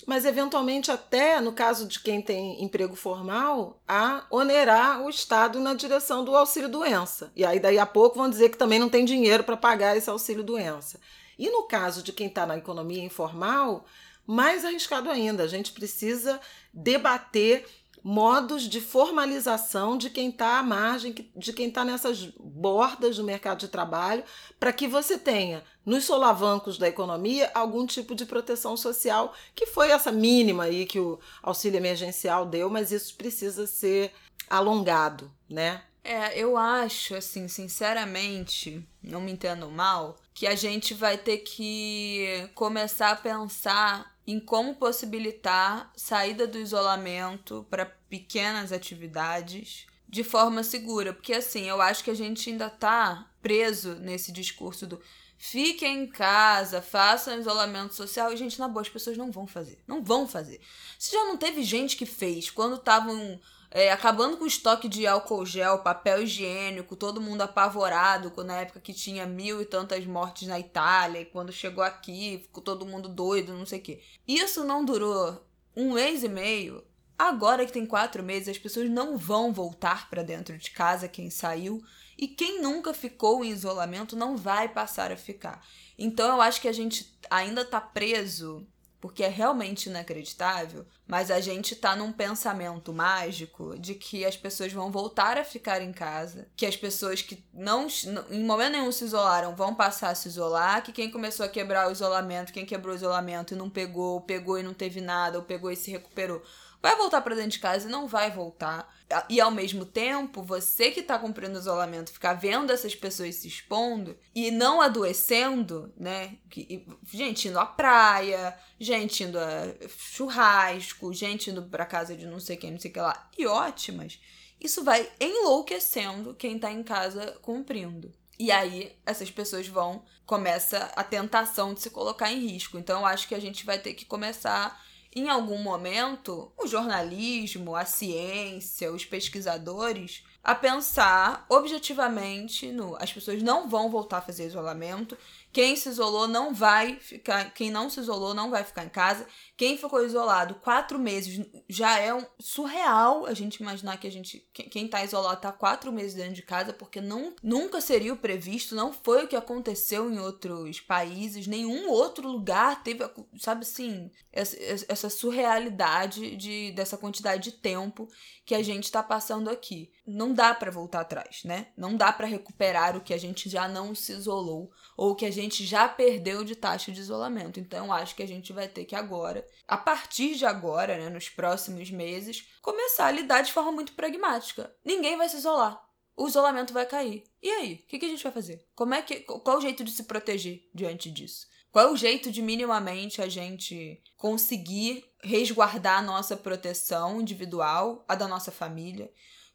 mas eventualmente até no caso de quem tem emprego formal, a onerar o Estado na direção do auxílio doença. E aí daí a pouco vão dizer que também não tem dinheiro para pagar esse auxílio doença. E no caso de quem está na economia informal, mais arriscado ainda, a gente precisa debater modos de formalização de quem está à margem, de quem está nessas bordas do mercado de trabalho, para que você tenha nos solavancos da economia algum tipo de proteção social, que foi essa mínima aí que o auxílio emergencial deu, mas isso precisa ser alongado, né? É, eu acho, assim, sinceramente, não me entendo mal, que a gente vai ter que começar a pensar em como possibilitar saída do isolamento para pequenas atividades de forma segura, porque assim, eu acho que a gente ainda tá preso nesse discurso do Fiquem em casa, façam isolamento social. E, gente, na boa, as pessoas não vão fazer. Não vão fazer. Se já não teve gente que fez quando estavam é, acabando com o estoque de álcool gel, papel higiênico, todo mundo apavorado, na época que tinha mil e tantas mortes na Itália, e quando chegou aqui, ficou todo mundo doido, não sei o quê. Isso não durou um mês e meio. Agora que tem quatro meses, as pessoas não vão voltar para dentro de casa, quem saiu. E quem nunca ficou em isolamento não vai passar a ficar. Então eu acho que a gente ainda tá preso porque é realmente inacreditável, mas a gente tá num pensamento mágico de que as pessoas vão voltar a ficar em casa, que as pessoas que não em momento nenhum se isolaram vão passar a se isolar, que quem começou a quebrar o isolamento, quem quebrou o isolamento e não pegou, ou pegou e não teve nada, ou pegou e se recuperou, vai voltar para dentro de casa e não vai voltar. E ao mesmo tempo, você que tá cumprindo isolamento, ficar vendo essas pessoas se expondo e não adoecendo, né? Que, gente indo à praia, gente indo a churrasco, gente indo pra casa de não sei quem, não sei o que lá, e ótimas. Isso vai enlouquecendo quem tá em casa cumprindo. E aí, essas pessoas vão, começa a tentação de se colocar em risco. Então, eu acho que a gente vai ter que começar em algum momento, o jornalismo, a ciência, os pesquisadores a pensar objetivamente no as pessoas não vão voltar a fazer isolamento quem se isolou não vai ficar. Quem não se isolou não vai ficar em casa. Quem ficou isolado quatro meses já é um surreal a gente imaginar que a gente. Quem tá isolado tá quatro meses dentro de casa, porque não, nunca seria o previsto, não foi o que aconteceu em outros países, nenhum outro lugar teve, sabe assim, essa, essa surrealidade de, dessa quantidade de tempo que a gente tá passando aqui. Não dá para voltar atrás, né? Não dá para recuperar o que a gente já não se isolou ou que a gente já perdeu de taxa de isolamento. Então, acho que a gente vai ter que agora, a partir de agora, né, nos próximos meses, começar a lidar de forma muito pragmática. Ninguém vai se isolar. O isolamento vai cair. E aí? O que, que a gente vai fazer? Como é que, qual o jeito de se proteger diante disso? Qual é o jeito de minimamente a gente conseguir resguardar a nossa proteção individual, a da nossa família?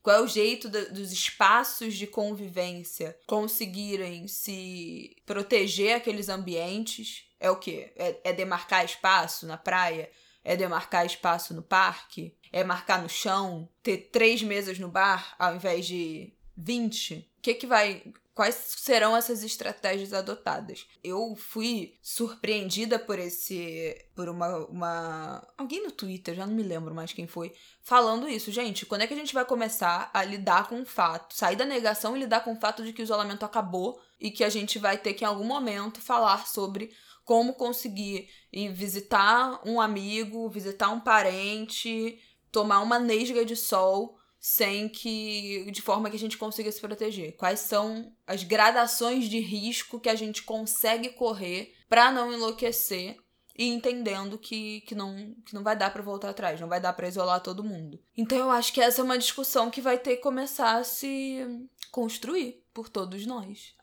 Qual é o jeito de, dos espaços de convivência conseguirem se proteger aqueles ambientes? É o quê? É, é demarcar espaço na praia? É demarcar espaço no parque? É marcar no chão? Ter três mesas no bar ao invés de 20? O que, que vai quais serão essas estratégias adotadas. Eu fui surpreendida por esse. por uma. uma alguém no Twitter, já não me lembro mais quem foi, falando isso. Gente, quando é que a gente vai começar a lidar com o fato, sair da negação e lidar com o fato de que o isolamento acabou e que a gente vai ter que em algum momento falar sobre como conseguir ir visitar um amigo, visitar um parente, tomar uma nesga de sol sem que de forma que a gente consiga se proteger. Quais são as gradações de risco que a gente consegue correr para não enlouquecer e entendendo que, que, não, que não vai dar para voltar atrás, não vai dar para isolar todo mundo. Então eu acho que essa é uma discussão que vai ter que começar a se construir por todos nós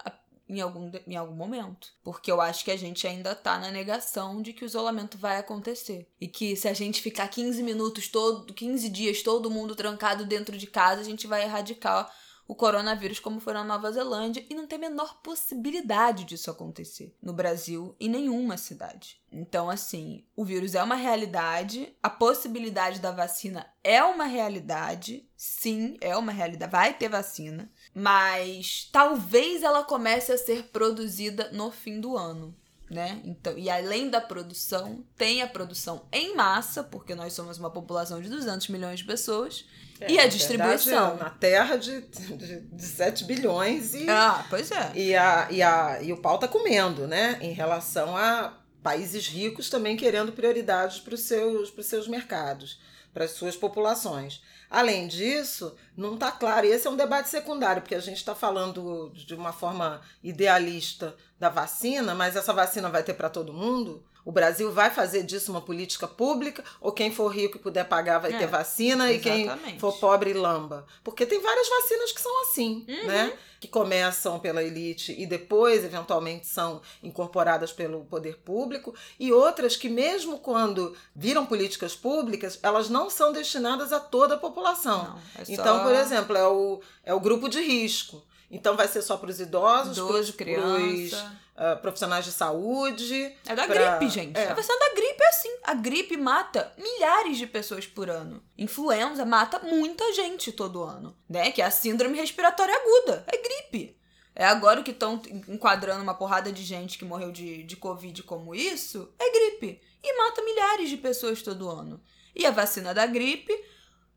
em algum, em algum momento. Porque eu acho que a gente ainda tá na negação de que o isolamento vai acontecer. E que se a gente ficar 15 minutos, todo, 15 dias, todo mundo trancado dentro de casa, a gente vai erradicar o coronavírus como foi na Nova Zelândia e não tem a menor possibilidade disso acontecer no Brasil em nenhuma cidade. Então, assim, o vírus é uma realidade, a possibilidade da vacina é uma realidade, sim, é uma realidade, vai ter vacina, mas talvez ela comece a ser produzida no fim do ano né? Então, e além da produção, tem a produção em massa, porque nós somos uma população de 200 milhões de pessoas, é, e a distribuição. Verdade, na terra de, de, de 7 bilhões e. Ah, pois é. E, a, e, a, e o pau tá comendo, né? Em relação a países ricos também querendo prioridades para os seus, seus mercados, para as suas populações. Além disso, não está claro, e esse é um debate secundário, porque a gente está falando de uma forma idealista da vacina, mas essa vacina vai ter para todo mundo? O Brasil vai fazer disso uma política pública ou quem for rico e puder pagar vai é, ter vacina exatamente. e quem for pobre lamba? Porque tem várias vacinas que são assim, uhum. né? Que começam pela elite e depois eventualmente são incorporadas pelo poder público e outras que mesmo quando viram políticas públicas, elas não são destinadas a toda a população. Não, é só... Então, por exemplo, é o, é o grupo de risco. Então vai ser só para os idosos, Idoso, criança. Uh, profissionais de saúde. É da pra- gripe, gente. é. A versão da gripe é assim. A gripe mata milhares de pessoas por ano. Influenza mata muita gente todo ano, né? Que é a síndrome respiratória aguda. É gripe. É agora que estão enquadrando uma porrada de gente que morreu de, de Covid como isso. É gripe. E mata milhares de pessoas todo ano. E a vacina da gripe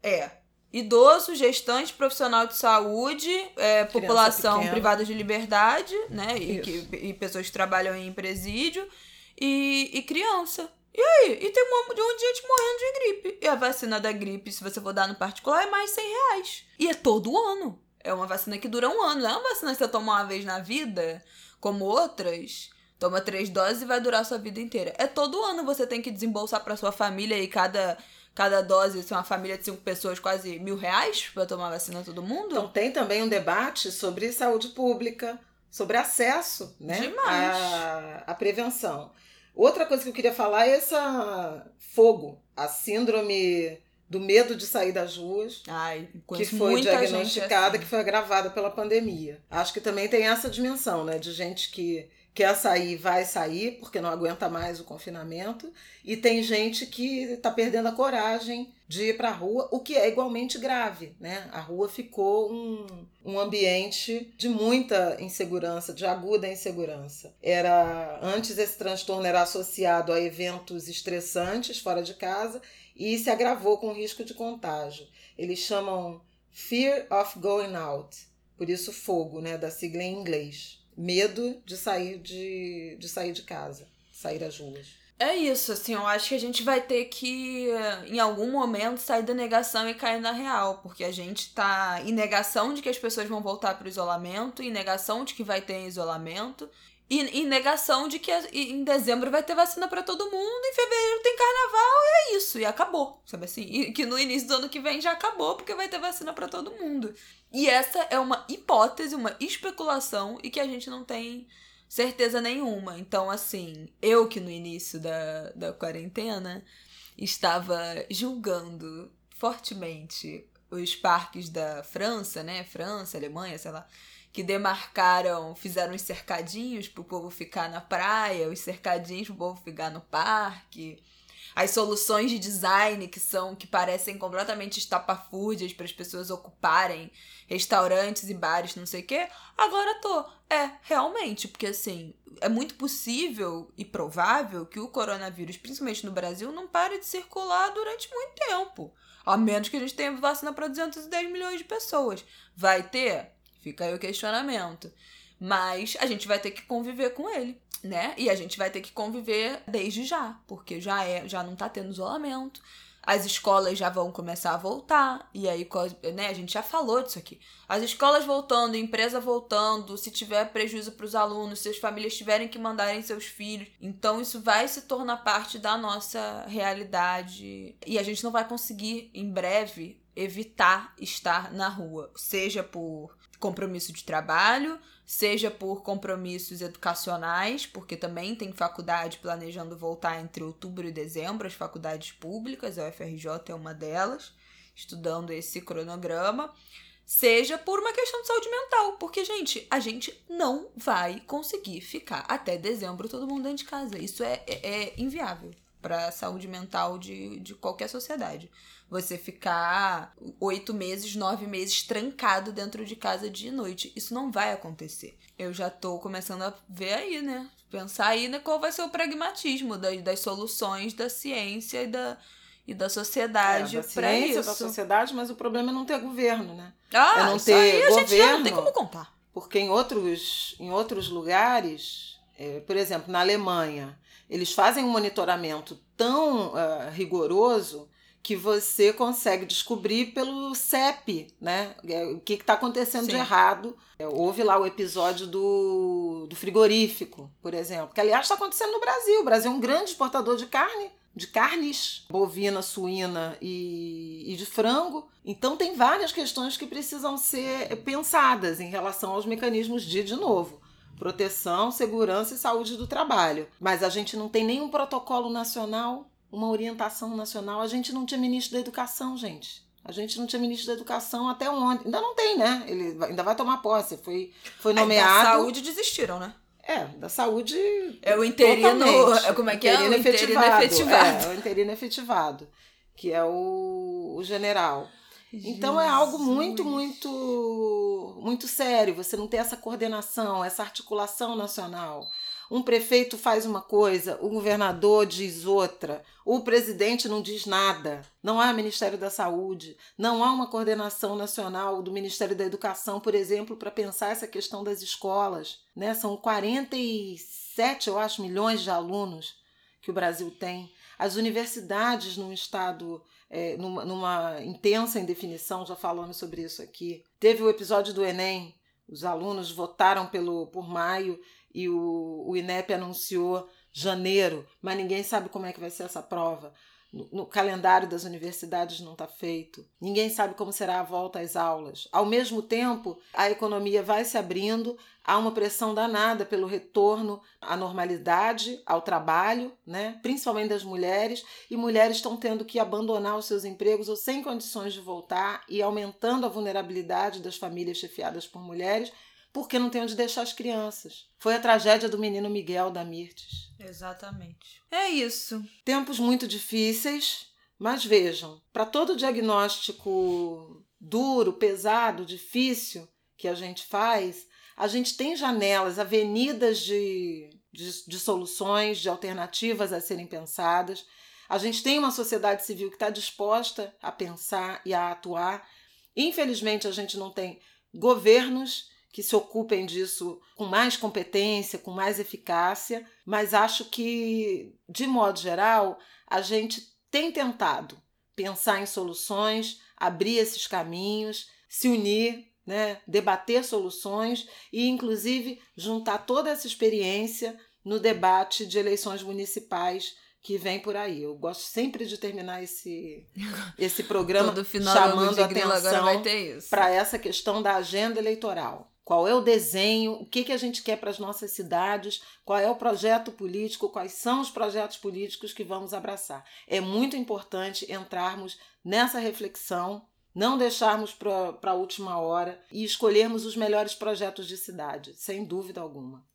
é idoso, gestante, profissional de saúde, é, população pequena. privada de liberdade, né? E, que- e pessoas que trabalham em presídio e, e criança. E aí? E tem um de um gente morrendo de gripe. E a vacina da gripe, se você for dar no particular, é mais 100 reais. E é todo ano. É uma vacina que dura um ano. Não é uma vacina que você toma uma vez na vida, como outras. Toma três doses e vai durar a sua vida inteira. É todo ano você tem que desembolsar pra sua família e cada, cada dose, se é uma família de cinco pessoas, quase mil reais pra tomar vacina todo mundo. Então tem também um debate sobre saúde pública, sobre acesso né, Demais. à, à prevenção. Outra coisa que eu queria falar é essa fogo, a síndrome do medo de sair das ruas, Ai, que foi diagnosticada, assim. que foi agravada pela pandemia. Acho que também tem essa dimensão, né, de gente que quer sair, vai sair, porque não aguenta mais o confinamento, e tem gente que está perdendo a coragem de ir para a rua, o que é igualmente grave, né? A rua ficou um, um ambiente de muita insegurança, de aguda insegurança. Era antes esse transtorno era associado a eventos estressantes fora de casa e se agravou com o risco de contágio. Eles chamam Fear of Going Out, por isso fogo, né, da sigla em inglês. Medo de sair de, de sair de casa, sair às ruas. É isso, assim, eu acho que a gente vai ter que, em algum momento, sair da negação e cair na real, porque a gente tá em negação de que as pessoas vão voltar pro isolamento, em negação de que vai ter isolamento, e em negação de que em dezembro vai ter vacina pra todo mundo, em fevereiro tem carnaval, e é isso, e acabou, sabe assim? E que no início do ano que vem já acabou, porque vai ter vacina pra todo mundo. E essa é uma hipótese, uma especulação, e que a gente não tem certeza nenhuma. Então, assim, eu que no início da, da quarentena estava julgando fortemente os parques da França, né? França, Alemanha, sei lá, que demarcaram, fizeram os cercadinhos pro povo ficar na praia, os cercadinhos pro povo ficar no parque. As soluções de design que são que parecem completamente estapafúrdias para as pessoas ocuparem restaurantes e bares, não sei o quê. Agora tô. É, realmente, porque assim, é muito possível e provável que o coronavírus, principalmente no Brasil, não pare de circular durante muito tempo. A menos que a gente tenha vacina para 210 milhões de pessoas. Vai ter? Fica aí o questionamento. Mas a gente vai ter que conviver com ele, né? E a gente vai ter que conviver desde já, porque já é, já não tá tendo isolamento. As escolas já vão começar a voltar. E aí, né, a gente já falou disso aqui. As escolas voltando, empresa voltando, se tiver prejuízo para os alunos, se as famílias tiverem que mandarem seus filhos. Então, isso vai se tornar parte da nossa realidade. E a gente não vai conseguir, em breve, evitar estar na rua. Seja por compromisso de trabalho, seja por compromissos educacionais, porque também tem faculdade planejando voltar entre outubro e dezembro, as faculdades públicas, a UFRJ é uma delas, estudando esse cronograma, seja por uma questão de saúde mental, porque, gente, a gente não vai conseguir ficar até dezembro todo mundo dentro de casa. Isso é, é, é inviável para a saúde mental de, de qualquer sociedade. Você ficar oito meses, nove meses trancado dentro de casa de noite. Isso não vai acontecer. Eu já tô começando a ver aí, né? Pensar aí né, qual vai ser o pragmatismo das, das soluções da ciência e da, e da sociedade É, para ciência, isso. da sociedade, mas o problema é não ter governo, né? Ah, é não isso ter aí a gente não tem governo. como contar. Porque em outros, em outros lugares, é, por exemplo, na Alemanha, eles fazem um monitoramento tão ah, rigoroso que você consegue descobrir pelo CEP, né? É, O que está acontecendo de Sim. errado. É, houve lá o episódio do, do frigorífico, por exemplo, que aliás está acontecendo no Brasil. O Brasil é um grande exportador de carne, de carnes, bovina, suína e, e de frango. Então tem várias questões que precisam ser pensadas em relação aos mecanismos de, de novo, proteção, segurança e saúde do trabalho. Mas a gente não tem nenhum protocolo nacional, uma orientação nacional. A gente não tinha ministro da educação, gente. A gente não tinha ministro da Educação até ontem. Ainda não tem, né? Ele ainda vai tomar posse. Foi, foi nomeado. É, da saúde desistiram, né? É, da saúde. É o interino. Totalmente. Como é que é? O interino efetivado. efetivado. É, o interino efetivado. Que é o, o general. Jesus. Então é algo muito, muito, muito sério. Você não ter essa coordenação, essa articulação nacional. Um prefeito faz uma coisa, o governador diz outra, o presidente não diz nada. Não há Ministério da Saúde, não há uma coordenação nacional do Ministério da Educação, por exemplo, para pensar essa questão das escolas. Né? São 47, eu acho, milhões de alunos que o Brasil tem. As universidades num estado, é, numa, numa intensa indefinição, já falamos sobre isso aqui. Teve o episódio do Enem, os alunos votaram pelo por maio e o, o INEP anunciou janeiro, mas ninguém sabe como é que vai ser essa prova. No, no calendário das universidades não está feito. Ninguém sabe como será a volta às aulas. Ao mesmo tempo, a economia vai se abrindo, há uma pressão danada pelo retorno à normalidade, ao trabalho, né? principalmente das mulheres, e mulheres estão tendo que abandonar os seus empregos ou sem condições de voltar e aumentando a vulnerabilidade das famílias chefiadas por mulheres porque não tem onde deixar as crianças. Foi a tragédia do menino Miguel da Mirtes. Exatamente. É isso. Tempos muito difíceis, mas vejam, para todo diagnóstico duro, pesado, difícil que a gente faz, a gente tem janelas, avenidas de, de, de soluções, de alternativas a serem pensadas. A gente tem uma sociedade civil que está disposta a pensar e a atuar. Infelizmente, a gente não tem governos que se ocupem disso com mais competência, com mais eficácia, mas acho que, de modo geral, a gente tem tentado pensar em soluções, abrir esses caminhos, se unir, né, debater soluções e, inclusive, juntar toda essa experiência no debate de eleições municipais que vem por aí. Eu gosto sempre de terminar esse, esse programa chamando a atenção para essa questão da agenda eleitoral qual é o desenho, o que, que a gente quer para as nossas cidades, qual é o projeto político, quais são os projetos políticos que vamos abraçar. É muito importante entrarmos nessa reflexão, não deixarmos para a última hora e escolhermos os melhores projetos de cidade, sem dúvida alguma.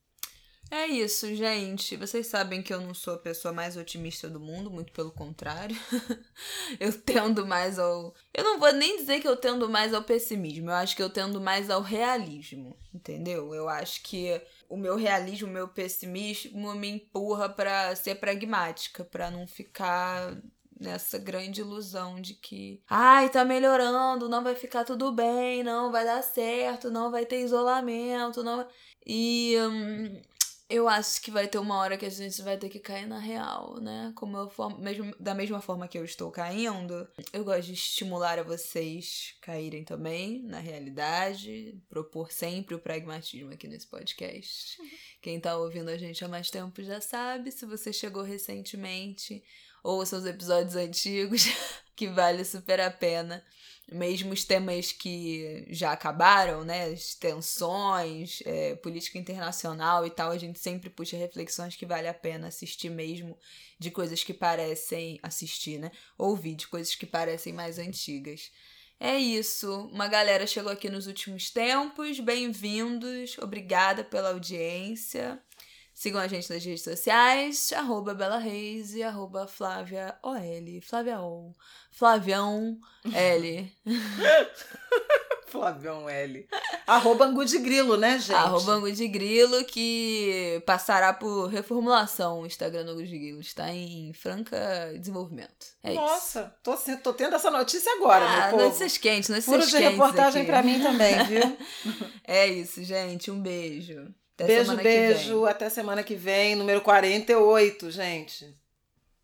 É isso, gente. Vocês sabem que eu não sou a pessoa mais otimista do mundo, muito pelo contrário. eu tendo mais ao. Eu não vou nem dizer que eu tendo mais ao pessimismo, eu acho que eu tendo mais ao realismo, entendeu? Eu acho que o meu realismo, o meu pessimismo me empurra para ser pragmática, para não ficar nessa grande ilusão de que, ai, tá melhorando, não vai ficar tudo bem, não vai dar certo, não vai ter isolamento, não. E hum, eu acho que vai ter uma hora que a gente vai ter que cair na real, né? Como eu mesmo, da mesma forma que eu estou caindo, eu gosto de estimular a vocês caírem também na realidade, propor sempre o pragmatismo aqui nesse podcast. Uhum. Quem tá ouvindo a gente há mais tempo já sabe, se você chegou recentemente, ouça os episódios antigos, que vale super a pena mesmo os temas que já acabaram, né, as tensões, é, política internacional e tal, a gente sempre puxa reflexões que vale a pena assistir mesmo de coisas que parecem assistir, né, ouvir de coisas que parecem mais antigas. É isso, uma galera chegou aqui nos últimos tempos, bem-vindos, obrigada pela audiência. Sigam a gente nas redes sociais, arroba Bela Reis e arroba Flávia OL. Flávia O. Flavião L. Flavião L. Arroba Angu de Grilo, né, gente? Arroba Angu de Grilo, que passará por reformulação o Instagram do Angu de Grilo. Está em franca desenvolvimento. É Nossa, tô, tô tendo essa notícia agora, ah, meu povo. notícias quentes, notícias Furo de reportagem para mim também, viu? é isso, gente. Um beijo. Até beijo, beijo. Até semana que vem. Número 48, gente.